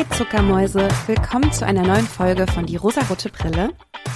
ihr Zuckermäuse, willkommen zu einer neuen Folge von Die rosarote Brille.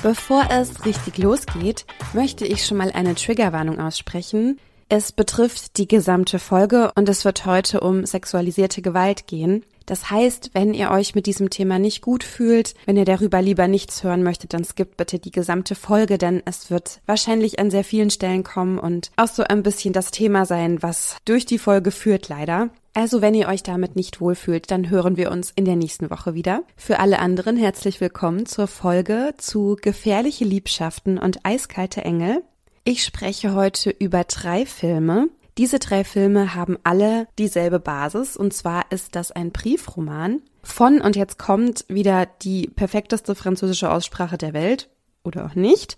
Bevor es richtig losgeht, möchte ich schon mal eine Triggerwarnung aussprechen. Es betrifft die gesamte Folge und es wird heute um sexualisierte Gewalt gehen. Das heißt, wenn ihr euch mit diesem Thema nicht gut fühlt, wenn ihr darüber lieber nichts hören möchtet, dann skippt bitte die gesamte Folge, denn es wird wahrscheinlich an sehr vielen Stellen kommen und auch so ein bisschen das Thema sein, was durch die Folge führt leider. Also wenn ihr euch damit nicht wohlfühlt, dann hören wir uns in der nächsten Woche wieder. Für alle anderen herzlich willkommen zur Folge zu gefährliche Liebschaften und eiskalte Engel. Ich spreche heute über drei Filme, diese drei Filme haben alle dieselbe Basis und zwar ist das ein Briefroman von und jetzt kommt wieder die perfekteste französische Aussprache der Welt oder auch nicht.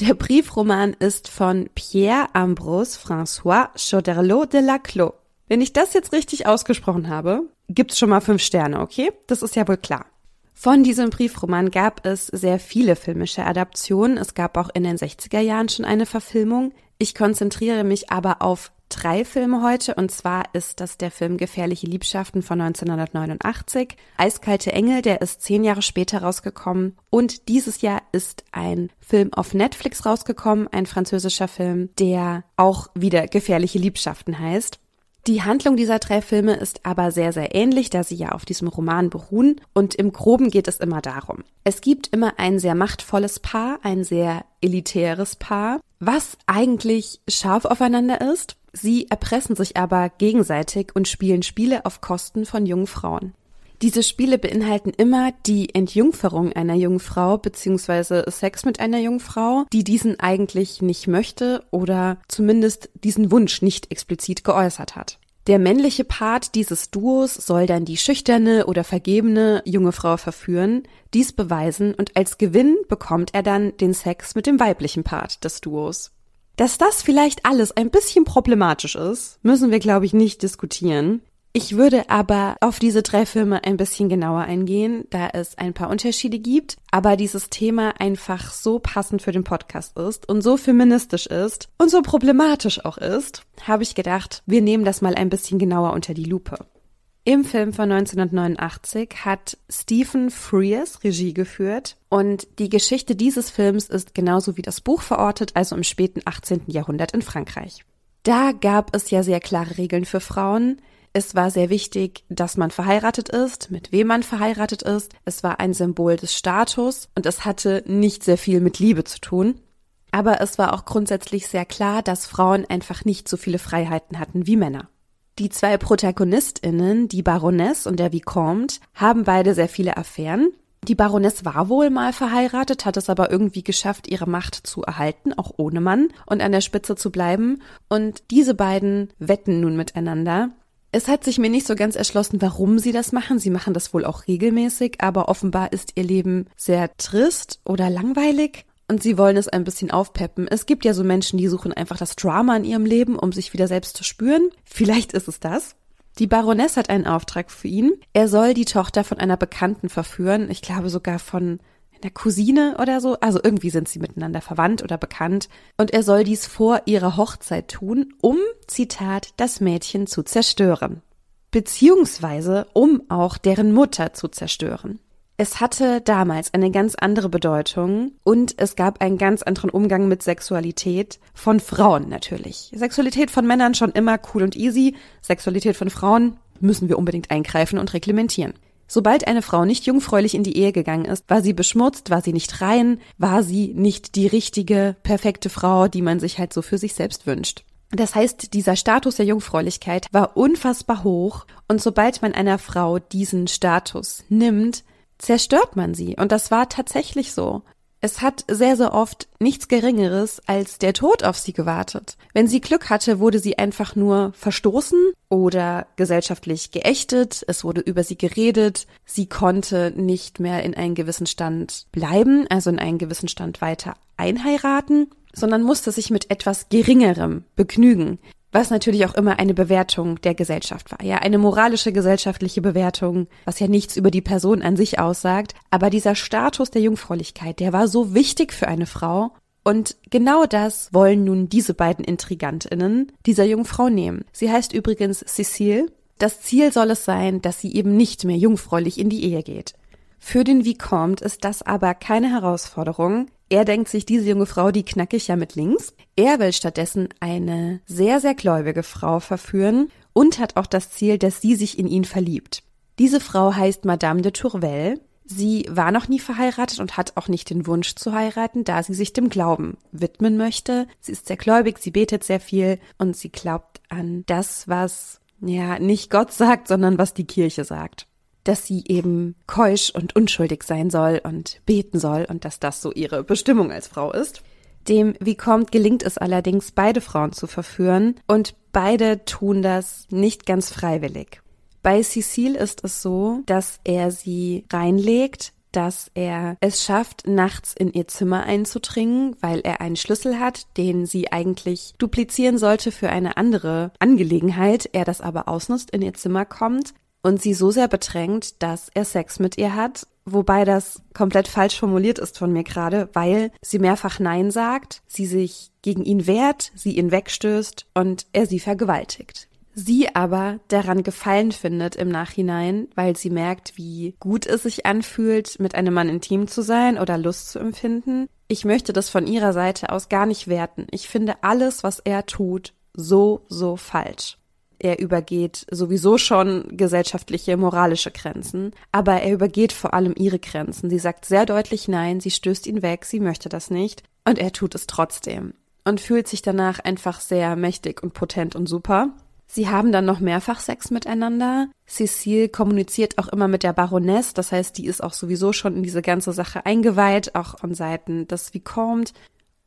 Der Briefroman ist von Pierre Ambrose François Chauderlot de Laclos. Wenn ich das jetzt richtig ausgesprochen habe, gibt's schon mal fünf Sterne, okay? Das ist ja wohl klar. Von diesem Briefroman gab es sehr viele filmische Adaptionen. Es gab auch in den 60er Jahren schon eine Verfilmung. Ich konzentriere mich aber auf drei Filme heute und zwar ist das der Film Gefährliche Liebschaften von 1989, Eiskalte Engel, der ist zehn Jahre später rausgekommen und dieses Jahr ist ein Film auf Netflix rausgekommen, ein französischer Film, der auch wieder Gefährliche Liebschaften heißt. Die Handlung dieser drei Filme ist aber sehr, sehr ähnlich, da sie ja auf diesem Roman beruhen und im groben geht es immer darum. Es gibt immer ein sehr machtvolles Paar, ein sehr elitäres Paar, was eigentlich scharf aufeinander ist Sie erpressen sich aber gegenseitig und spielen Spiele auf Kosten von jungen Frauen. Diese Spiele beinhalten immer die Entjungferung einer jungen Frau bzw. Sex mit einer jungen Frau, die diesen eigentlich nicht möchte oder zumindest diesen Wunsch nicht explizit geäußert hat. Der männliche Part dieses Duos soll dann die schüchterne oder vergebene junge Frau verführen, dies beweisen und als Gewinn bekommt er dann den Sex mit dem weiblichen Part des Duos. Dass das vielleicht alles ein bisschen problematisch ist, müssen wir, glaube ich, nicht diskutieren. Ich würde aber auf diese drei Filme ein bisschen genauer eingehen, da es ein paar Unterschiede gibt, aber dieses Thema einfach so passend für den Podcast ist und so feministisch ist und so problematisch auch ist, habe ich gedacht, wir nehmen das mal ein bisschen genauer unter die Lupe. Im Film von 1989 hat Stephen Frears Regie geführt und die Geschichte dieses Films ist genauso wie das Buch verortet, also im späten 18. Jahrhundert in Frankreich. Da gab es ja sehr klare Regeln für Frauen. Es war sehr wichtig, dass man verheiratet ist, mit wem man verheiratet ist. Es war ein Symbol des Status und es hatte nicht sehr viel mit Liebe zu tun. Aber es war auch grundsätzlich sehr klar, dass Frauen einfach nicht so viele Freiheiten hatten wie Männer. Die zwei ProtagonistInnen, die Baroness und der Vicomte, haben beide sehr viele Affären. Die Baroness war wohl mal verheiratet, hat es aber irgendwie geschafft, ihre Macht zu erhalten, auch ohne Mann, und an der Spitze zu bleiben. Und diese beiden wetten nun miteinander. Es hat sich mir nicht so ganz erschlossen, warum sie das machen. Sie machen das wohl auch regelmäßig, aber offenbar ist ihr Leben sehr trist oder langweilig und sie wollen es ein bisschen aufpeppen. Es gibt ja so Menschen, die suchen einfach das Drama in ihrem Leben, um sich wieder selbst zu spüren. Vielleicht ist es das. Die Baroness hat einen Auftrag für ihn. Er soll die Tochter von einer Bekannten verführen. Ich glaube sogar von einer Cousine oder so. Also irgendwie sind sie miteinander verwandt oder bekannt. Und er soll dies vor ihrer Hochzeit tun, um, Zitat, das Mädchen zu zerstören. Beziehungsweise um auch deren Mutter zu zerstören. Es hatte damals eine ganz andere Bedeutung und es gab einen ganz anderen Umgang mit Sexualität von Frauen natürlich. Sexualität von Männern schon immer cool und easy, Sexualität von Frauen müssen wir unbedingt eingreifen und reglementieren. Sobald eine Frau nicht jungfräulich in die Ehe gegangen ist, war sie beschmutzt, war sie nicht rein, war sie nicht die richtige, perfekte Frau, die man sich halt so für sich selbst wünscht. Das heißt, dieser Status der Jungfräulichkeit war unfassbar hoch und sobald man einer Frau diesen Status nimmt, zerstört man sie. Und das war tatsächlich so. Es hat sehr, sehr oft nichts Geringeres als der Tod auf sie gewartet. Wenn sie Glück hatte, wurde sie einfach nur verstoßen oder gesellschaftlich geächtet, es wurde über sie geredet, sie konnte nicht mehr in einen gewissen Stand bleiben, also in einen gewissen Stand weiter einheiraten, sondern musste sich mit etwas Geringerem begnügen was natürlich auch immer eine Bewertung der Gesellschaft war. Ja, eine moralische gesellschaftliche Bewertung, was ja nichts über die Person an sich aussagt. Aber dieser Status der Jungfräulichkeit, der war so wichtig für eine Frau. Und genau das wollen nun diese beiden Intrigantinnen dieser Jungfrau nehmen. Sie heißt übrigens Cecile. Das Ziel soll es sein, dass sie eben nicht mehr jungfräulich in die Ehe geht. Für den Vicomte ist das aber keine Herausforderung. Er denkt sich, diese junge Frau, die knacke ich ja mit links. Er will stattdessen eine sehr, sehr gläubige Frau verführen und hat auch das Ziel, dass sie sich in ihn verliebt. Diese Frau heißt Madame de Tourvel. Sie war noch nie verheiratet und hat auch nicht den Wunsch zu heiraten, da sie sich dem Glauben widmen möchte. Sie ist sehr gläubig, sie betet sehr viel und sie glaubt an das, was ja nicht Gott sagt, sondern was die Kirche sagt dass sie eben keusch und unschuldig sein soll und beten soll und dass das so ihre Bestimmung als Frau ist. Dem Vicomte gelingt es allerdings, beide Frauen zu verführen und beide tun das nicht ganz freiwillig. Bei Cecile ist es so, dass er sie reinlegt, dass er es schafft, nachts in ihr Zimmer einzudringen, weil er einen Schlüssel hat, den sie eigentlich duplizieren sollte für eine andere Angelegenheit, er das aber ausnutzt, in ihr Zimmer kommt, und sie so sehr bedrängt, dass er Sex mit ihr hat, wobei das komplett falsch formuliert ist von mir gerade, weil sie mehrfach Nein sagt, sie sich gegen ihn wehrt, sie ihn wegstößt und er sie vergewaltigt. Sie aber daran Gefallen findet im Nachhinein, weil sie merkt, wie gut es sich anfühlt, mit einem Mann intim zu sein oder Lust zu empfinden. Ich möchte das von ihrer Seite aus gar nicht werten. Ich finde alles, was er tut, so, so falsch. Er übergeht sowieso schon gesellschaftliche, moralische Grenzen, aber er übergeht vor allem ihre Grenzen. Sie sagt sehr deutlich Nein, sie stößt ihn weg, sie möchte das nicht und er tut es trotzdem und fühlt sich danach einfach sehr mächtig und potent und super. Sie haben dann noch mehrfach Sex miteinander. Cecile kommuniziert auch immer mit der Baroness, das heißt, die ist auch sowieso schon in diese ganze Sache eingeweiht, auch von Seiten des Vicomte.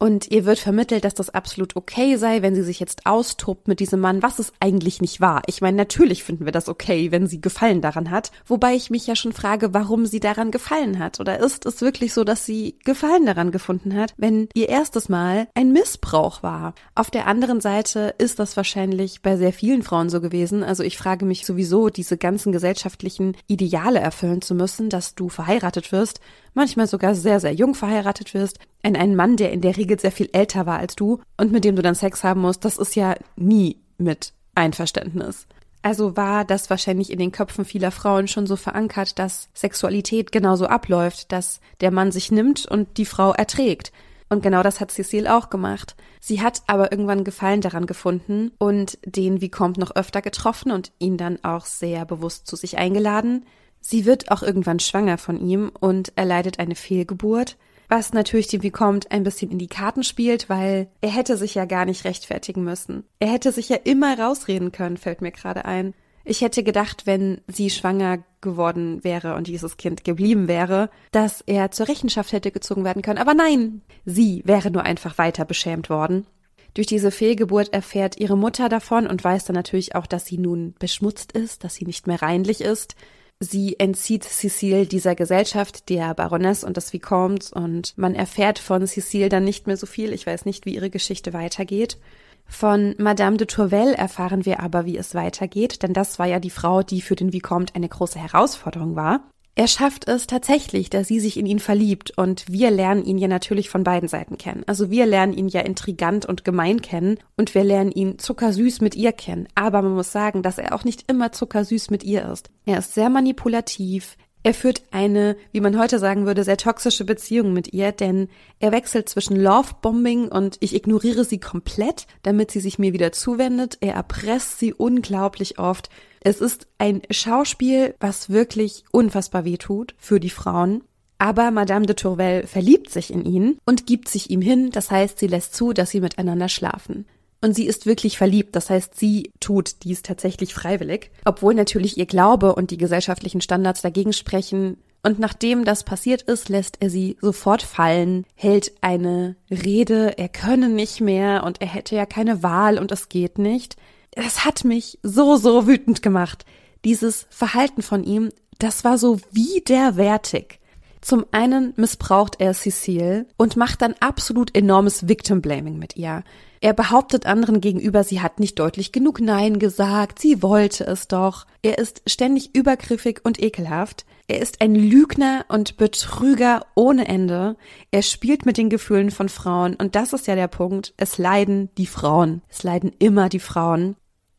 Und ihr wird vermittelt, dass das absolut okay sei, wenn sie sich jetzt austobt mit diesem Mann, was es eigentlich nicht war. Ich meine, natürlich finden wir das okay, wenn sie Gefallen daran hat. Wobei ich mich ja schon frage, warum sie daran gefallen hat. Oder ist es wirklich so, dass sie Gefallen daran gefunden hat, wenn ihr erstes Mal ein Missbrauch war? Auf der anderen Seite ist das wahrscheinlich bei sehr vielen Frauen so gewesen. Also ich frage mich sowieso, diese ganzen gesellschaftlichen Ideale erfüllen zu müssen, dass du verheiratet wirst, manchmal sogar sehr, sehr jung verheiratet wirst, in einen Mann, der in der Regel sehr viel älter war als du und mit dem du dann Sex haben musst, das ist ja nie mit Einverständnis. Also war das wahrscheinlich in den Köpfen vieler Frauen schon so verankert, dass Sexualität genauso abläuft, dass der Mann sich nimmt und die Frau erträgt. Und genau das hat Cecile auch gemacht. Sie hat aber irgendwann Gefallen daran gefunden und den Vicomte noch öfter getroffen und ihn dann auch sehr bewusst zu sich eingeladen. Sie wird auch irgendwann schwanger von ihm und erleidet eine Fehlgeburt, was natürlich dem Vicomte ein bisschen in die Karten spielt, weil er hätte sich ja gar nicht rechtfertigen müssen. Er hätte sich ja immer rausreden können, fällt mir gerade ein. Ich hätte gedacht, wenn sie schwanger geworden wäre und dieses Kind geblieben wäre, dass er zur Rechenschaft hätte gezogen werden können. Aber nein, sie wäre nur einfach weiter beschämt worden. Durch diese Fehlgeburt erfährt ihre Mutter davon und weiß dann natürlich auch, dass sie nun beschmutzt ist, dass sie nicht mehr reinlich ist. Sie entzieht Cecile dieser Gesellschaft, der Baroness und des Vicomtes und man erfährt von Cecile dann nicht mehr so viel. Ich weiß nicht, wie ihre Geschichte weitergeht. Von Madame de Tourvel erfahren wir aber, wie es weitergeht, denn das war ja die Frau, die für den Vicomte eine große Herausforderung war. Er schafft es tatsächlich, dass sie sich in ihn verliebt und wir lernen ihn ja natürlich von beiden Seiten kennen. Also wir lernen ihn ja intrigant und gemein kennen und wir lernen ihn zuckersüß mit ihr kennen. Aber man muss sagen, dass er auch nicht immer zuckersüß mit ihr ist. Er ist sehr manipulativ. Er führt eine, wie man heute sagen würde, sehr toxische Beziehung mit ihr, denn er wechselt zwischen Lovebombing und ich ignoriere sie komplett, damit sie sich mir wieder zuwendet. Er erpresst sie unglaublich oft es ist ein Schauspiel, was wirklich unfassbar weh tut für die Frauen. Aber Madame de Tourvel verliebt sich in ihn und gibt sich ihm hin, das heißt, sie lässt zu, dass sie miteinander schlafen. Und sie ist wirklich verliebt, das heißt, sie tut dies tatsächlich freiwillig, obwohl natürlich ihr Glaube und die gesellschaftlichen Standards dagegen sprechen. Und nachdem das passiert ist, lässt er sie sofort fallen, hält eine Rede, er könne nicht mehr und er hätte ja keine Wahl und es geht nicht das hat mich so, so wütend gemacht. Dieses Verhalten von ihm, das war so widerwärtig. Zum einen missbraucht er Cecile und macht dann absolut enormes Victim Blaming mit ihr. Er behauptet anderen gegenüber, sie hat nicht deutlich genug Nein gesagt, sie wollte es doch. Er ist ständig übergriffig und ekelhaft. Er ist ein Lügner und Betrüger ohne Ende. Er spielt mit den Gefühlen von Frauen und das ist ja der Punkt. Es leiden die Frauen. Es leiden immer die Frauen.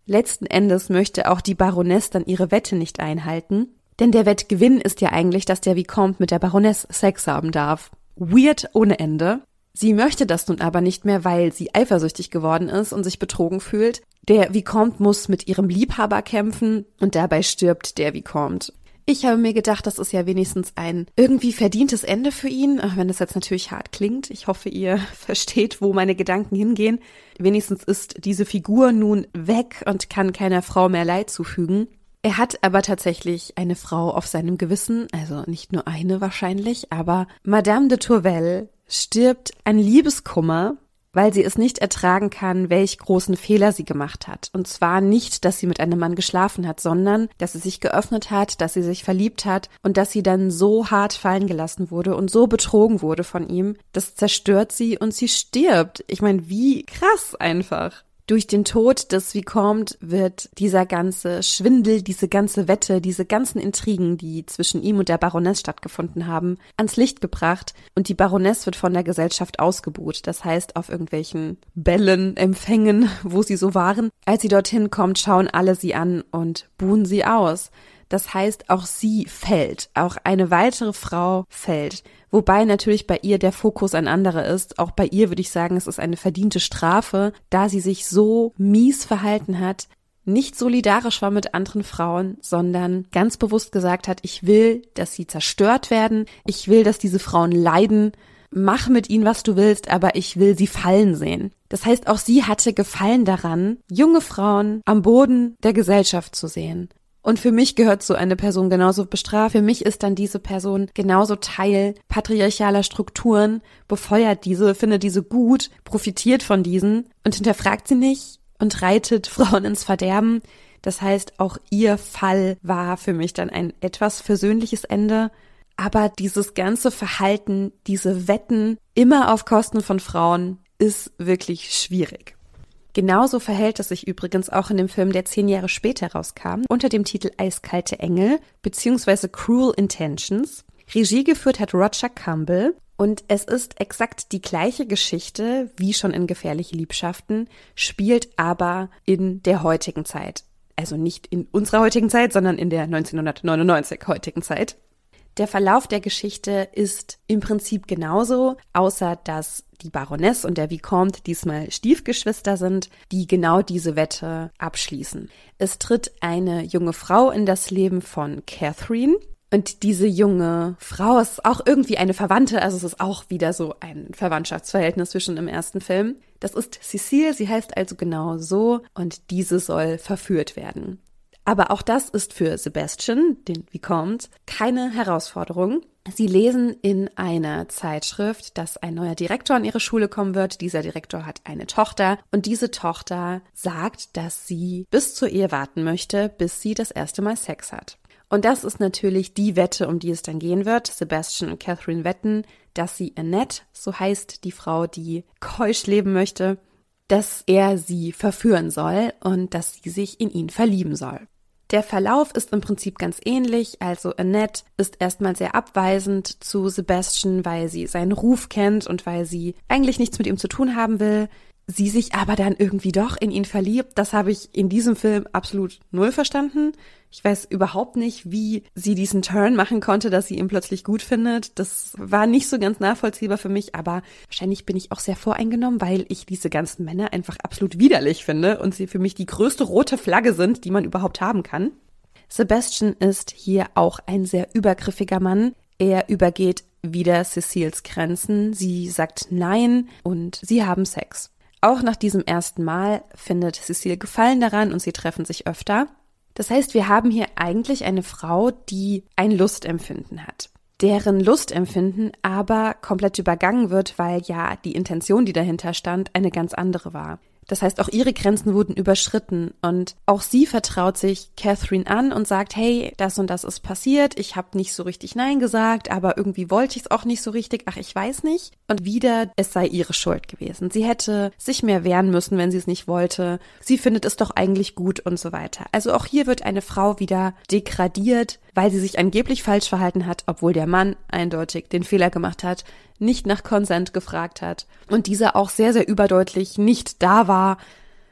Letzten Endes möchte auch die Baroness dann ihre Wette nicht einhalten, denn der Wettgewinn ist ja eigentlich, dass der Vicomte mit der Baroness Sex haben darf. Weird ohne Ende. Sie möchte das nun aber nicht mehr, weil sie eifersüchtig geworden ist und sich betrogen fühlt. Der Vicomte muss mit ihrem Liebhaber kämpfen und dabei stirbt der Vicomte. Ich habe mir gedacht, das ist ja wenigstens ein irgendwie verdientes Ende für ihn, auch wenn das jetzt natürlich hart klingt. Ich hoffe, ihr versteht, wo meine Gedanken hingehen. Wenigstens ist diese Figur nun weg und kann keiner Frau mehr Leid zufügen. Er hat aber tatsächlich eine Frau auf seinem Gewissen, also nicht nur eine wahrscheinlich, aber Madame de Tourvel stirbt an Liebeskummer weil sie es nicht ertragen kann, welch großen Fehler sie gemacht hat. Und zwar nicht, dass sie mit einem Mann geschlafen hat, sondern dass sie sich geöffnet hat, dass sie sich verliebt hat und dass sie dann so hart fallen gelassen wurde und so betrogen wurde von ihm. Das zerstört sie und sie stirbt. Ich meine, wie krass einfach. Durch den Tod des Vicomte wird dieser ganze Schwindel, diese ganze Wette, diese ganzen Intrigen, die zwischen ihm und der Baroness stattgefunden haben, ans Licht gebracht und die Baroness wird von der Gesellschaft ausgebuht. Das heißt, auf irgendwelchen Bällen, Empfängen, wo sie so waren. Als sie dorthin kommt, schauen alle sie an und buhen sie aus. Das heißt, auch sie fällt, auch eine weitere Frau fällt. Wobei natürlich bei ihr der Fokus ein anderer ist. Auch bei ihr würde ich sagen, es ist eine verdiente Strafe, da sie sich so mies verhalten hat, nicht solidarisch war mit anderen Frauen, sondern ganz bewusst gesagt hat, ich will, dass sie zerstört werden, ich will, dass diese Frauen leiden, mach mit ihnen, was du willst, aber ich will sie fallen sehen. Das heißt, auch sie hatte Gefallen daran, junge Frauen am Boden der Gesellschaft zu sehen. Und für mich gehört so eine Person genauso bestraft. Für mich ist dann diese Person genauso Teil patriarchaler Strukturen, befeuert diese, findet diese gut, profitiert von diesen und hinterfragt sie nicht und reitet Frauen ins Verderben. Das heißt, auch ihr Fall war für mich dann ein etwas versöhnliches Ende. Aber dieses ganze Verhalten, diese Wetten immer auf Kosten von Frauen ist wirklich schwierig. Genauso verhält es sich übrigens auch in dem Film, der zehn Jahre später rauskam, unter dem Titel Eiskalte Engel bzw. Cruel Intentions. Regie geführt hat Roger Campbell und es ist exakt die gleiche Geschichte wie schon in Gefährliche Liebschaften, spielt aber in der heutigen Zeit. Also nicht in unserer heutigen Zeit, sondern in der 1999 heutigen Zeit. Der Verlauf der Geschichte ist im Prinzip genauso, außer dass die Baroness und der Vicomte diesmal Stiefgeschwister sind, die genau diese Wette abschließen. Es tritt eine junge Frau in das Leben von Catherine, und diese junge Frau ist auch irgendwie eine Verwandte, also es ist auch wieder so ein Verwandtschaftsverhältnis zwischen im ersten Film. Das ist Cecile, sie heißt also genau so und diese soll verführt werden. Aber auch das ist für Sebastian, den Vicomte, keine Herausforderung. Sie lesen in einer Zeitschrift, dass ein neuer Direktor an ihre Schule kommen wird. Dieser Direktor hat eine Tochter und diese Tochter sagt, dass sie bis zur Ehe warten möchte, bis sie das erste Mal Sex hat. Und das ist natürlich die Wette, um die es dann gehen wird. Sebastian und Catherine wetten, dass sie Annette, so heißt die Frau, die keusch leben möchte, dass er sie verführen soll und dass sie sich in ihn verlieben soll. Der Verlauf ist im Prinzip ganz ähnlich. Also Annette ist erstmal sehr abweisend zu Sebastian, weil sie seinen Ruf kennt und weil sie eigentlich nichts mit ihm zu tun haben will sie sich aber dann irgendwie doch in ihn verliebt. Das habe ich in diesem Film absolut null verstanden. Ich weiß überhaupt nicht, wie sie diesen Turn machen konnte, dass sie ihn plötzlich gut findet. Das war nicht so ganz nachvollziehbar für mich, aber wahrscheinlich bin ich auch sehr voreingenommen, weil ich diese ganzen Männer einfach absolut widerlich finde und sie für mich die größte rote Flagge sind, die man überhaupt haben kann. Sebastian ist hier auch ein sehr übergriffiger Mann. Er übergeht wieder Cecils Grenzen. Sie sagt Nein und sie haben Sex. Auch nach diesem ersten Mal findet Cecile Gefallen daran und sie treffen sich öfter. Das heißt, wir haben hier eigentlich eine Frau, die ein Lustempfinden hat, deren Lustempfinden aber komplett übergangen wird, weil ja die Intention, die dahinter stand, eine ganz andere war. Das heißt, auch ihre Grenzen wurden überschritten und auch sie vertraut sich Catherine an und sagt, hey, das und das ist passiert, ich habe nicht so richtig Nein gesagt, aber irgendwie wollte ich es auch nicht so richtig, ach, ich weiß nicht. Und wieder, es sei ihre Schuld gewesen. Sie hätte sich mehr wehren müssen, wenn sie es nicht wollte. Sie findet es doch eigentlich gut und so weiter. Also auch hier wird eine Frau wieder degradiert, weil sie sich angeblich falsch verhalten hat, obwohl der Mann eindeutig den Fehler gemacht hat, nicht nach Consent gefragt hat und dieser auch sehr, sehr überdeutlich nicht da war.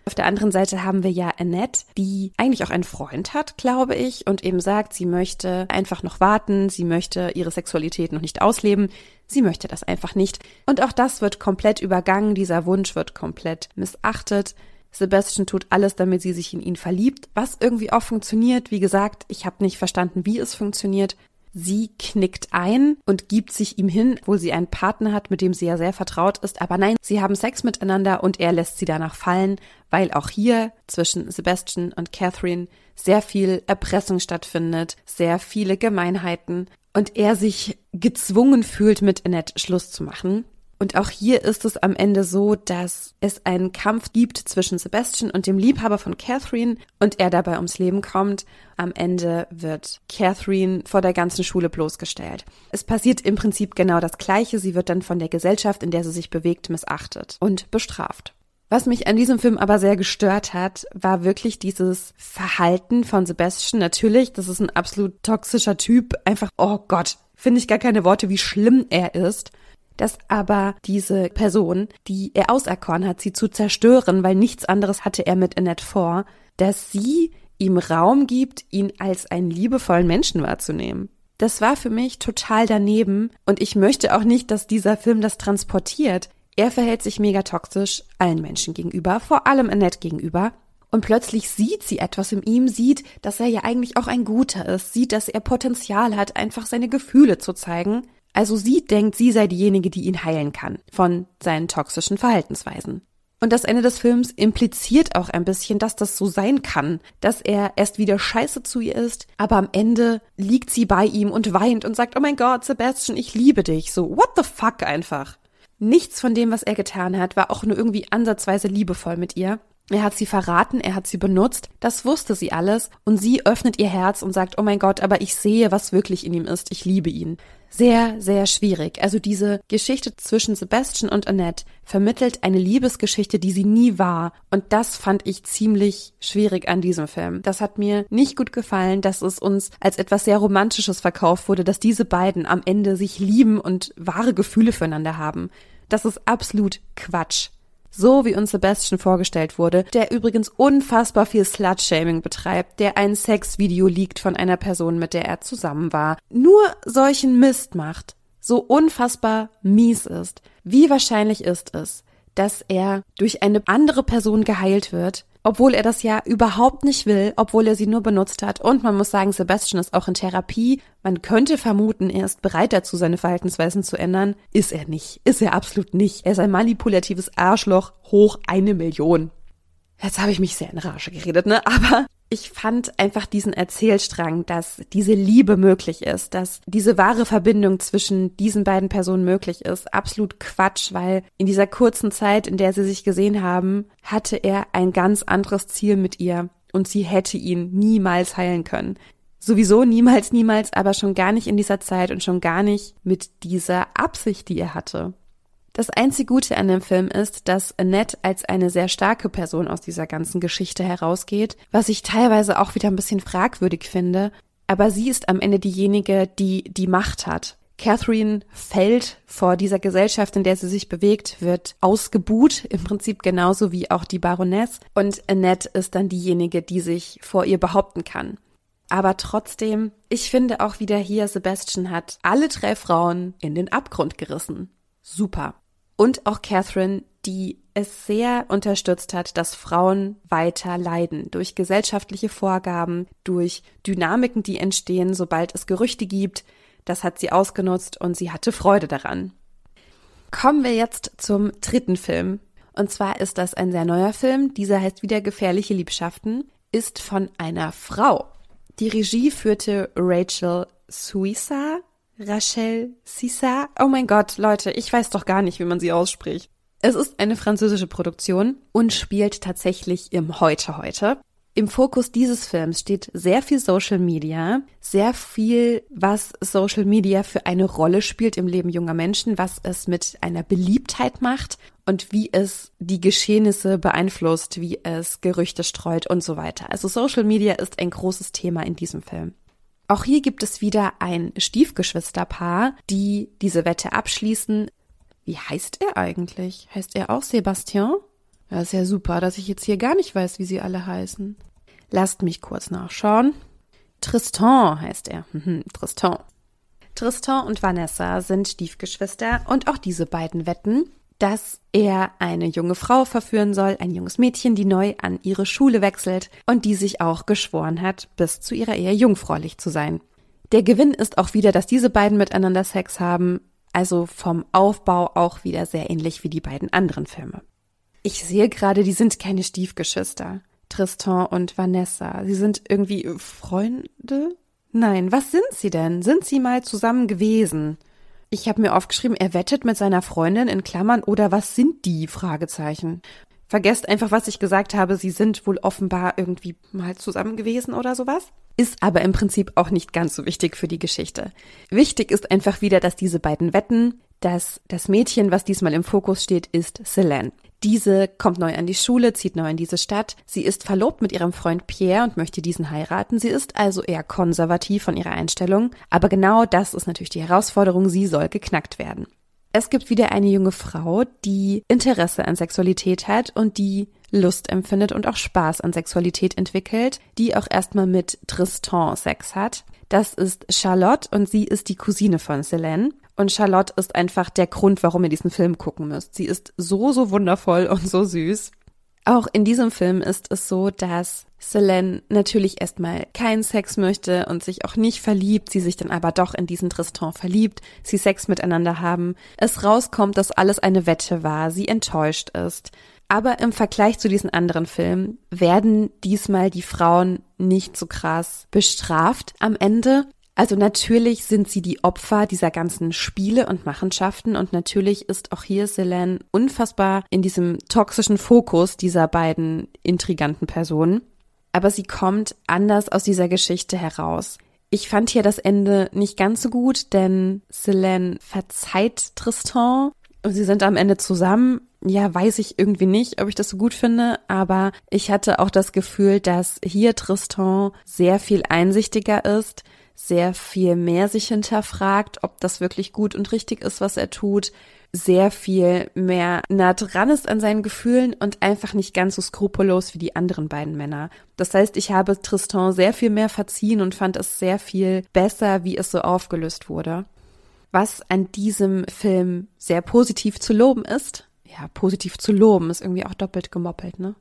Auf der anderen Seite haben wir ja Annette, die eigentlich auch einen Freund hat, glaube ich, und eben sagt, sie möchte einfach noch warten, sie möchte ihre Sexualität noch nicht ausleben, sie möchte das einfach nicht. Und auch das wird komplett übergangen, dieser Wunsch wird komplett missachtet. Sebastian tut alles, damit sie sich in ihn verliebt, was irgendwie auch funktioniert. Wie gesagt, ich habe nicht verstanden, wie es funktioniert. Sie knickt ein und gibt sich ihm hin, obwohl sie einen Partner hat, mit dem sie ja sehr vertraut ist. Aber nein, sie haben Sex miteinander und er lässt sie danach fallen, weil auch hier zwischen Sebastian und Catherine sehr viel Erpressung stattfindet, sehr viele Gemeinheiten und er sich gezwungen fühlt, mit Annette Schluss zu machen. Und auch hier ist es am Ende so, dass es einen Kampf gibt zwischen Sebastian und dem Liebhaber von Catherine und er dabei ums Leben kommt. Am Ende wird Catherine vor der ganzen Schule bloßgestellt. Es passiert im Prinzip genau das Gleiche. Sie wird dann von der Gesellschaft, in der sie sich bewegt, missachtet und bestraft. Was mich an diesem Film aber sehr gestört hat, war wirklich dieses Verhalten von Sebastian. Natürlich, das ist ein absolut toxischer Typ. Einfach, oh Gott, finde ich gar keine Worte, wie schlimm er ist dass aber diese Person, die er auserkoren hat, sie zu zerstören, weil nichts anderes hatte er mit Annette vor, dass sie ihm Raum gibt, ihn als einen liebevollen Menschen wahrzunehmen. Das war für mich total daneben und ich möchte auch nicht, dass dieser Film das transportiert. Er verhält sich mega toxisch allen Menschen gegenüber, vor allem Annette gegenüber. Und plötzlich sieht sie etwas in ihm, sieht, dass er ja eigentlich auch ein Guter ist, sieht, dass er Potenzial hat, einfach seine Gefühle zu zeigen. Also sie denkt, sie sei diejenige, die ihn heilen kann von seinen toxischen Verhaltensweisen. Und das Ende des Films impliziert auch ein bisschen, dass das so sein kann, dass er erst wieder scheiße zu ihr ist, aber am Ende liegt sie bei ihm und weint und sagt, oh mein Gott, Sebastian, ich liebe dich. So, what the fuck einfach. Nichts von dem, was er getan hat, war auch nur irgendwie ansatzweise liebevoll mit ihr. Er hat sie verraten, er hat sie benutzt, das wusste sie alles und sie öffnet ihr Herz und sagt, oh mein Gott, aber ich sehe, was wirklich in ihm ist, ich liebe ihn sehr, sehr schwierig. Also diese Geschichte zwischen Sebastian und Annette vermittelt eine Liebesgeschichte, die sie nie war. Und das fand ich ziemlich schwierig an diesem Film. Das hat mir nicht gut gefallen, dass es uns als etwas sehr Romantisches verkauft wurde, dass diese beiden am Ende sich lieben und wahre Gefühle füreinander haben. Das ist absolut Quatsch so wie uns Sebastian vorgestellt wurde, der übrigens unfassbar viel Slut-Shaming betreibt, der ein Sexvideo liegt von einer Person, mit der er zusammen war, nur solchen Mist macht, so unfassbar mies ist. Wie wahrscheinlich ist es, dass er durch eine andere Person geheilt wird, obwohl er das ja überhaupt nicht will, obwohl er sie nur benutzt hat. Und man muss sagen, Sebastian ist auch in Therapie. Man könnte vermuten, er ist bereit dazu, seine Verhaltensweisen zu ändern. Ist er nicht. Ist er absolut nicht. Er ist ein manipulatives Arschloch hoch eine Million. Jetzt habe ich mich sehr in Rage geredet, ne? Aber ich fand einfach diesen Erzählstrang, dass diese Liebe möglich ist, dass diese wahre Verbindung zwischen diesen beiden Personen möglich ist, absolut Quatsch, weil in dieser kurzen Zeit, in der sie sich gesehen haben, hatte er ein ganz anderes Ziel mit ihr und sie hätte ihn niemals heilen können. Sowieso niemals, niemals, aber schon gar nicht in dieser Zeit und schon gar nicht mit dieser Absicht, die er hatte. Das einzige Gute an dem Film ist, dass Annette als eine sehr starke Person aus dieser ganzen Geschichte herausgeht, was ich teilweise auch wieder ein bisschen fragwürdig finde. Aber sie ist am Ende diejenige, die die Macht hat. Catherine fällt vor dieser Gesellschaft, in der sie sich bewegt, wird ausgebuht, im Prinzip genauso wie auch die Baroness. Und Annette ist dann diejenige, die sich vor ihr behaupten kann. Aber trotzdem, ich finde auch wieder hier, Sebastian hat alle drei Frauen in den Abgrund gerissen. Super und auch Catherine, die es sehr unterstützt hat, dass Frauen weiter leiden durch gesellschaftliche Vorgaben, durch Dynamiken, die entstehen, sobald es Gerüchte gibt. Das hat sie ausgenutzt und sie hatte Freude daran. Kommen wir jetzt zum dritten Film. Und zwar ist das ein sehr neuer Film. Dieser heißt wieder Gefährliche Liebschaften, ist von einer Frau. Die Regie führte Rachel Suissa Rachel Cissa. Oh mein Gott, Leute, ich weiß doch gar nicht, wie man sie ausspricht. Es ist eine französische Produktion und spielt tatsächlich im Heute heute. Im Fokus dieses Films steht sehr viel Social Media, sehr viel, was Social Media für eine Rolle spielt im Leben junger Menschen, was es mit einer Beliebtheit macht und wie es die Geschehnisse beeinflusst, wie es Gerüchte streut und so weiter. Also Social Media ist ein großes Thema in diesem Film. Auch hier gibt es wieder ein Stiefgeschwisterpaar, die diese Wette abschließen. Wie heißt er eigentlich? Heißt er auch Sebastian? Ja, ist ja super, dass ich jetzt hier gar nicht weiß, wie sie alle heißen. Lasst mich kurz nachschauen. Tristan heißt er. Mhm, Tristan. Tristan und Vanessa sind Stiefgeschwister und auch diese beiden wetten, dass er eine junge Frau verführen soll, ein junges Mädchen, die neu an ihre Schule wechselt und die sich auch geschworen hat, bis zu ihrer Ehe jungfräulich zu sein. Der Gewinn ist auch wieder, dass diese beiden miteinander Sex haben, also vom Aufbau auch wieder sehr ähnlich wie die beiden anderen Filme. Ich sehe gerade, die sind keine Stiefgeschwister. Tristan und Vanessa. Sie sind irgendwie Freunde? Nein, was sind sie denn? Sind sie mal zusammen gewesen? Ich habe mir aufgeschrieben, er wettet mit seiner Freundin in Klammern oder was sind die? Fragezeichen. Vergesst einfach, was ich gesagt habe. Sie sind wohl offenbar irgendwie mal zusammen gewesen oder sowas. Ist aber im Prinzip auch nicht ganz so wichtig für die Geschichte. Wichtig ist einfach wieder, dass diese beiden wetten, dass das Mädchen, was diesmal im Fokus steht, ist Selene. Diese kommt neu an die Schule, zieht neu in diese Stadt. Sie ist verlobt mit ihrem Freund Pierre und möchte diesen heiraten. Sie ist also eher konservativ von ihrer Einstellung. Aber genau das ist natürlich die Herausforderung. Sie soll geknackt werden. Es gibt wieder eine junge Frau, die Interesse an Sexualität hat und die Lust empfindet und auch Spaß an Sexualität entwickelt, die auch erstmal mit Tristan Sex hat. Das ist Charlotte und sie ist die Cousine von Selene. Und Charlotte ist einfach der Grund, warum ihr diesen Film gucken müsst. Sie ist so, so wundervoll und so süß. Auch in diesem Film ist es so, dass Selene natürlich erstmal keinen Sex möchte und sich auch nicht verliebt, sie sich dann aber doch in diesen Tristan verliebt, sie Sex miteinander haben, es rauskommt, dass alles eine Wette war, sie enttäuscht ist. Aber im Vergleich zu diesen anderen Filmen werden diesmal die Frauen nicht so krass bestraft am Ende, also natürlich sind sie die Opfer dieser ganzen Spiele und Machenschaften und natürlich ist auch hier Selene unfassbar in diesem toxischen Fokus dieser beiden intriganten Personen. Aber sie kommt anders aus dieser Geschichte heraus. Ich fand hier das Ende nicht ganz so gut, denn Selene verzeiht Tristan und sie sind am Ende zusammen. Ja, weiß ich irgendwie nicht, ob ich das so gut finde, aber ich hatte auch das Gefühl, dass hier Tristan sehr viel einsichtiger ist, sehr viel mehr sich hinterfragt, ob das wirklich gut und richtig ist, was er tut, sehr viel mehr nah dran ist an seinen Gefühlen und einfach nicht ganz so skrupellos wie die anderen beiden Männer. Das heißt, ich habe Tristan sehr viel mehr verziehen und fand es sehr viel besser, wie es so aufgelöst wurde. Was an diesem Film sehr positiv zu loben ist, ja, positiv zu loben ist irgendwie auch doppelt gemoppelt, ne?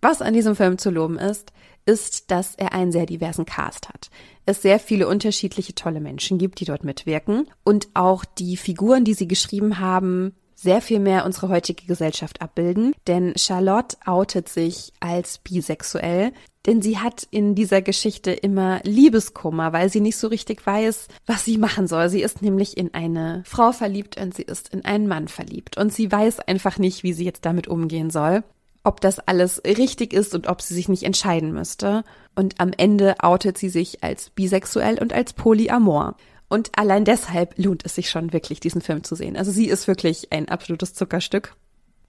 Was an diesem Film zu loben ist, ist, dass er einen sehr diversen Cast hat. Es sehr viele unterschiedliche tolle Menschen gibt, die dort mitwirken und auch die Figuren, die sie geschrieben haben, sehr viel mehr unsere heutige Gesellschaft abbilden, denn Charlotte outet sich als bisexuell, denn sie hat in dieser Geschichte immer Liebeskummer, weil sie nicht so richtig weiß, was sie machen soll. Sie ist nämlich in eine Frau verliebt und sie ist in einen Mann verliebt und sie weiß einfach nicht, wie sie jetzt damit umgehen soll ob das alles richtig ist und ob sie sich nicht entscheiden müsste. Und am Ende outet sie sich als bisexuell und als polyamor. Und allein deshalb lohnt es sich schon wirklich, diesen Film zu sehen. Also sie ist wirklich ein absolutes Zuckerstück.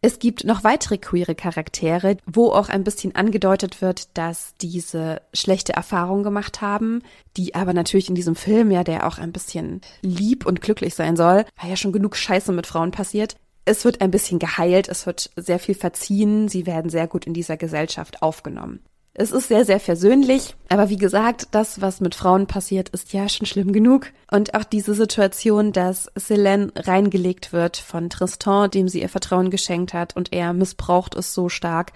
Es gibt noch weitere queere Charaktere, wo auch ein bisschen angedeutet wird, dass diese schlechte Erfahrungen gemacht haben, die aber natürlich in diesem Film ja, der auch ein bisschen lieb und glücklich sein soll, weil ja schon genug Scheiße mit Frauen passiert, es wird ein bisschen geheilt, es wird sehr viel verziehen, sie werden sehr gut in dieser Gesellschaft aufgenommen. Es ist sehr, sehr versöhnlich, aber wie gesagt, das, was mit Frauen passiert, ist ja schon schlimm genug. Und auch diese Situation, dass Selene reingelegt wird von Tristan, dem sie ihr Vertrauen geschenkt hat, und er missbraucht es so stark.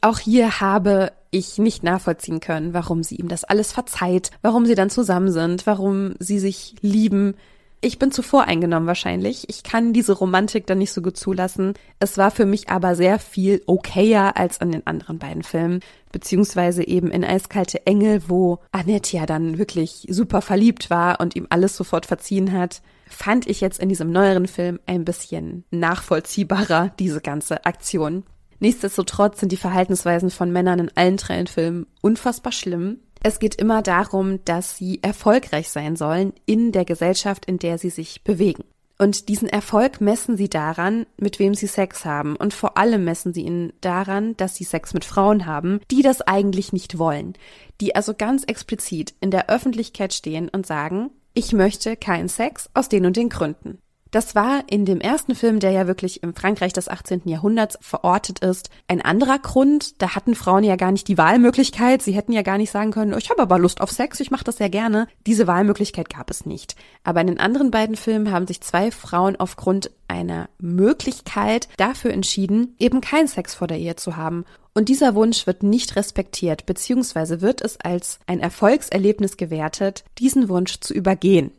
Auch hier habe ich nicht nachvollziehen können, warum sie ihm das alles verzeiht, warum sie dann zusammen sind, warum sie sich lieben. Ich bin zu voreingenommen wahrscheinlich. Ich kann diese Romantik dann nicht so gut zulassen. Es war für mich aber sehr viel okayer als an den anderen beiden Filmen. Beziehungsweise eben in Eiskalte Engel, wo Annette ja dann wirklich super verliebt war und ihm alles sofort verziehen hat, fand ich jetzt in diesem neueren Film ein bisschen nachvollziehbarer, diese ganze Aktion. Nichtsdestotrotz sind die Verhaltensweisen von Männern in allen drei Filmen unfassbar schlimm. Es geht immer darum, dass sie erfolgreich sein sollen in der Gesellschaft, in der sie sich bewegen. Und diesen Erfolg messen sie daran, mit wem sie Sex haben. Und vor allem messen sie ihn daran, dass sie Sex mit Frauen haben, die das eigentlich nicht wollen. Die also ganz explizit in der Öffentlichkeit stehen und sagen, ich möchte keinen Sex aus den und den Gründen. Das war in dem ersten Film, der ja wirklich im Frankreich des 18. Jahrhunderts verortet ist, ein anderer Grund. Da hatten Frauen ja gar nicht die Wahlmöglichkeit. Sie hätten ja gar nicht sagen können, ich habe aber Lust auf Sex, ich mache das sehr gerne. Diese Wahlmöglichkeit gab es nicht. Aber in den anderen beiden Filmen haben sich zwei Frauen aufgrund einer Möglichkeit dafür entschieden, eben keinen Sex vor der Ehe zu haben. Und dieser Wunsch wird nicht respektiert, beziehungsweise wird es als ein Erfolgserlebnis gewertet, diesen Wunsch zu übergehen.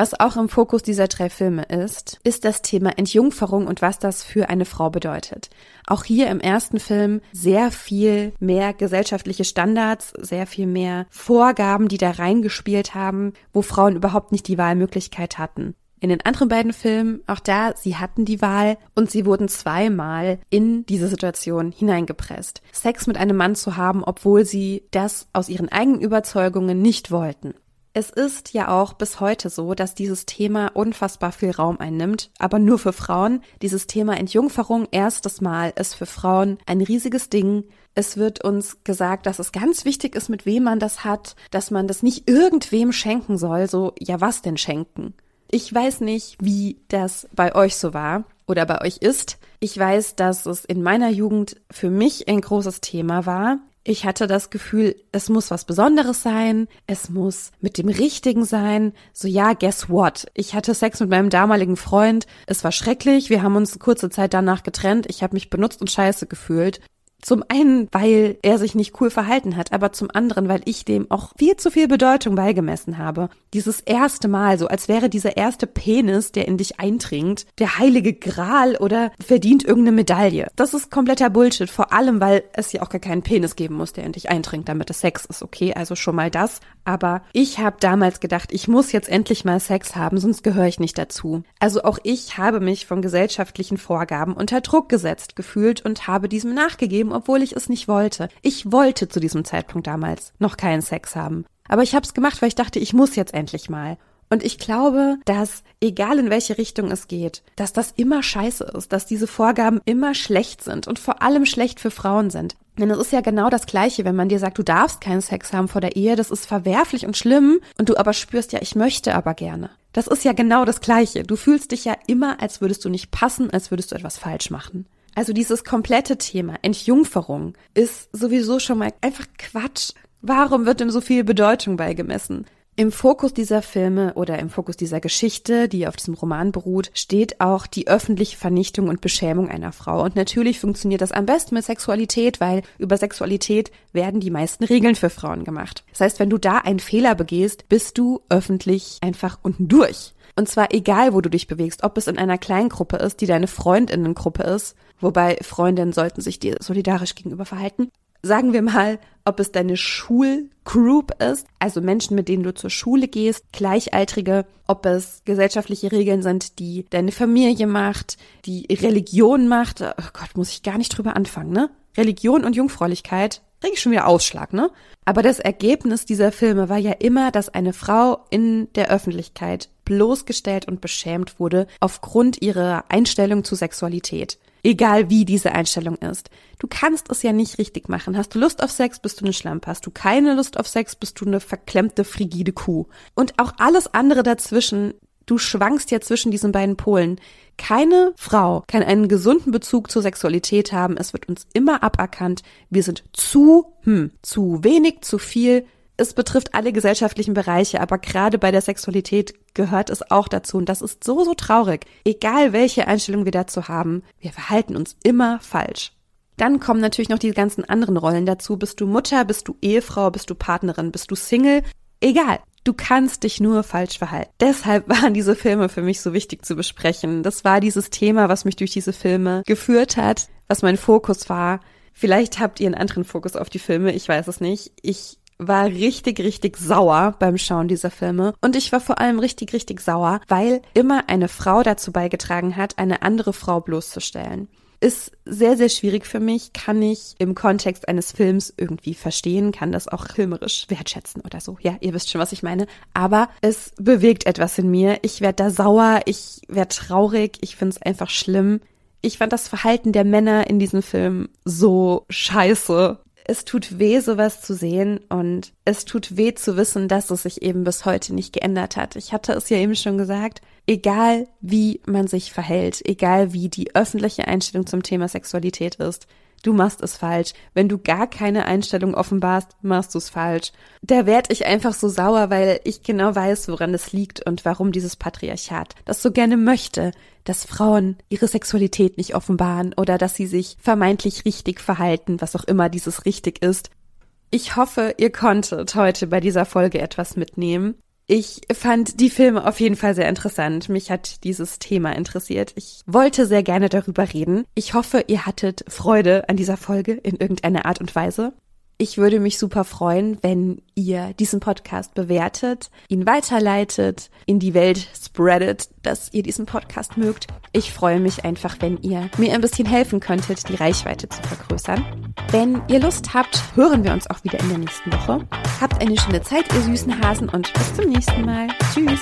Was auch im Fokus dieser drei Filme ist, ist das Thema Entjungferung und was das für eine Frau bedeutet. Auch hier im ersten Film sehr viel mehr gesellschaftliche Standards, sehr viel mehr Vorgaben, die da reingespielt haben, wo Frauen überhaupt nicht die Wahlmöglichkeit hatten. In den anderen beiden Filmen, auch da, sie hatten die Wahl und sie wurden zweimal in diese Situation hineingepresst. Sex mit einem Mann zu haben, obwohl sie das aus ihren eigenen Überzeugungen nicht wollten. Es ist ja auch bis heute so, dass dieses Thema unfassbar viel Raum einnimmt, aber nur für Frauen. Dieses Thema Entjungferung erstes Mal ist für Frauen ein riesiges Ding. Es wird uns gesagt, dass es ganz wichtig ist, mit wem man das hat, dass man das nicht irgendwem schenken soll. So, ja, was denn schenken? Ich weiß nicht, wie das bei euch so war oder bei euch ist. Ich weiß, dass es in meiner Jugend für mich ein großes Thema war. Ich hatte das Gefühl, es muss was Besonderes sein, es muss mit dem Richtigen sein. So ja, guess what? Ich hatte Sex mit meinem damaligen Freund. Es war schrecklich. Wir haben uns kurze Zeit danach getrennt. Ich habe mich benutzt und scheiße gefühlt. Zum einen, weil er sich nicht cool verhalten hat, aber zum anderen, weil ich dem auch viel zu viel Bedeutung beigemessen habe. Dieses erste Mal, so als wäre dieser erste Penis, der in dich eindringt, der heilige Gral oder verdient irgendeine Medaille. Das ist kompletter Bullshit, vor allem, weil es ja auch gar keinen Penis geben muss, der in dich eindringt, damit es Sex ist, okay? Also schon mal das. Aber ich habe damals gedacht, ich muss jetzt endlich mal Sex haben, sonst gehöre ich nicht dazu. Also auch ich habe mich von gesellschaftlichen Vorgaben unter Druck gesetzt gefühlt und habe diesem nachgegeben geben, obwohl ich es nicht wollte. Ich wollte zu diesem Zeitpunkt damals noch keinen Sex haben. Aber ich habe es gemacht, weil ich dachte, ich muss jetzt endlich mal. Und ich glaube, dass egal in welche Richtung es geht, dass das immer scheiße ist, dass diese Vorgaben immer schlecht sind und vor allem schlecht für Frauen sind. Denn es ist ja genau das Gleiche, wenn man dir sagt, du darfst keinen Sex haben vor der Ehe, das ist verwerflich und schlimm und du aber spürst, ja, ich möchte aber gerne. Das ist ja genau das Gleiche. Du fühlst dich ja immer, als würdest du nicht passen, als würdest du etwas falsch machen. Also dieses komplette Thema Entjungferung ist sowieso schon mal einfach Quatsch. Warum wird dem so viel Bedeutung beigemessen? Im Fokus dieser Filme oder im Fokus dieser Geschichte, die auf diesem Roman beruht, steht auch die öffentliche Vernichtung und Beschämung einer Frau. Und natürlich funktioniert das am besten mit Sexualität, weil über Sexualität werden die meisten Regeln für Frauen gemacht. Das heißt, wenn du da einen Fehler begehst, bist du öffentlich einfach unten durch. Und zwar egal, wo du dich bewegst, ob es in einer kleinen Gruppe ist, die deine Freundinnengruppe ist, wobei Freundinnen sollten sich dir solidarisch gegenüber verhalten. Sagen wir mal, ob es deine Schulgroup ist, also Menschen, mit denen du zur Schule gehst, Gleichaltrige, ob es gesellschaftliche Regeln sind, die deine Familie macht, die Religion macht. Oh Gott, muss ich gar nicht drüber anfangen, ne? Religion und Jungfräulichkeit kriege ich schon wieder Ausschlag, ne? Aber das Ergebnis dieser Filme war ja immer, dass eine Frau in der Öffentlichkeit bloßgestellt und beschämt wurde aufgrund ihrer Einstellung zu Sexualität. Egal wie diese Einstellung ist. Du kannst es ja nicht richtig machen. Hast du Lust auf Sex, bist du eine Schlampe. Hast du keine Lust auf Sex, bist du eine verklemmte, frigide Kuh. Und auch alles andere dazwischen, du schwankst ja zwischen diesen beiden Polen. Keine Frau kann einen gesunden Bezug zur Sexualität haben. Es wird uns immer aberkannt. Wir sind zu, hm, zu wenig, zu viel. Es betrifft alle gesellschaftlichen Bereiche, aber gerade bei der Sexualität gehört es auch dazu. Und das ist so, so traurig. Egal welche Einstellung wir dazu haben, wir verhalten uns immer falsch. Dann kommen natürlich noch die ganzen anderen Rollen dazu. Bist du Mutter, bist du Ehefrau, bist du Partnerin, bist du Single? Egal. Du kannst dich nur falsch verhalten. Deshalb waren diese Filme für mich so wichtig zu besprechen. Das war dieses Thema, was mich durch diese Filme geführt hat, was mein Fokus war. Vielleicht habt ihr einen anderen Fokus auf die Filme, ich weiß es nicht. Ich war richtig, richtig sauer beim Schauen dieser Filme. Und ich war vor allem richtig, richtig sauer, weil immer eine Frau dazu beigetragen hat, eine andere Frau bloßzustellen ist sehr, sehr schwierig für mich, kann ich im Kontext eines Films irgendwie verstehen, kann das auch filmerisch wertschätzen oder so. Ja, ihr wisst schon, was ich meine. Aber es bewegt etwas in mir. Ich werde da sauer, ich werde traurig, ich finde es einfach schlimm. Ich fand das Verhalten der Männer in diesem Film so scheiße Es tut weh, sowas zu sehen und es tut weh zu wissen, dass es sich eben bis heute nicht geändert hat. Ich hatte es ja eben schon gesagt, egal wie man sich verhält, egal wie die öffentliche Einstellung zum Thema Sexualität ist, du machst es falsch. Wenn du gar keine Einstellung offenbarst, machst du es falsch. Da werd ich einfach so sauer, weil ich genau weiß, woran es liegt und warum dieses Patriarchat das so gerne möchte, dass Frauen ihre Sexualität nicht offenbaren oder dass sie sich vermeintlich richtig verhalten, was auch immer dieses richtig ist. Ich hoffe, ihr konntet heute bei dieser Folge etwas mitnehmen. Ich fand die Filme auf jeden Fall sehr interessant. Mich hat dieses Thema interessiert. Ich wollte sehr gerne darüber reden. Ich hoffe, ihr hattet Freude an dieser Folge in irgendeiner Art und Weise. Ich würde mich super freuen, wenn ihr diesen Podcast bewertet, ihn weiterleitet, in die Welt spreadet, dass ihr diesen Podcast mögt. Ich freue mich einfach, wenn ihr mir ein bisschen helfen könntet, die Reichweite zu vergrößern. Wenn ihr Lust habt, hören wir uns auch wieder in der nächsten Woche. Habt eine schöne Zeit, ihr süßen Hasen, und bis zum nächsten Mal. Tschüss.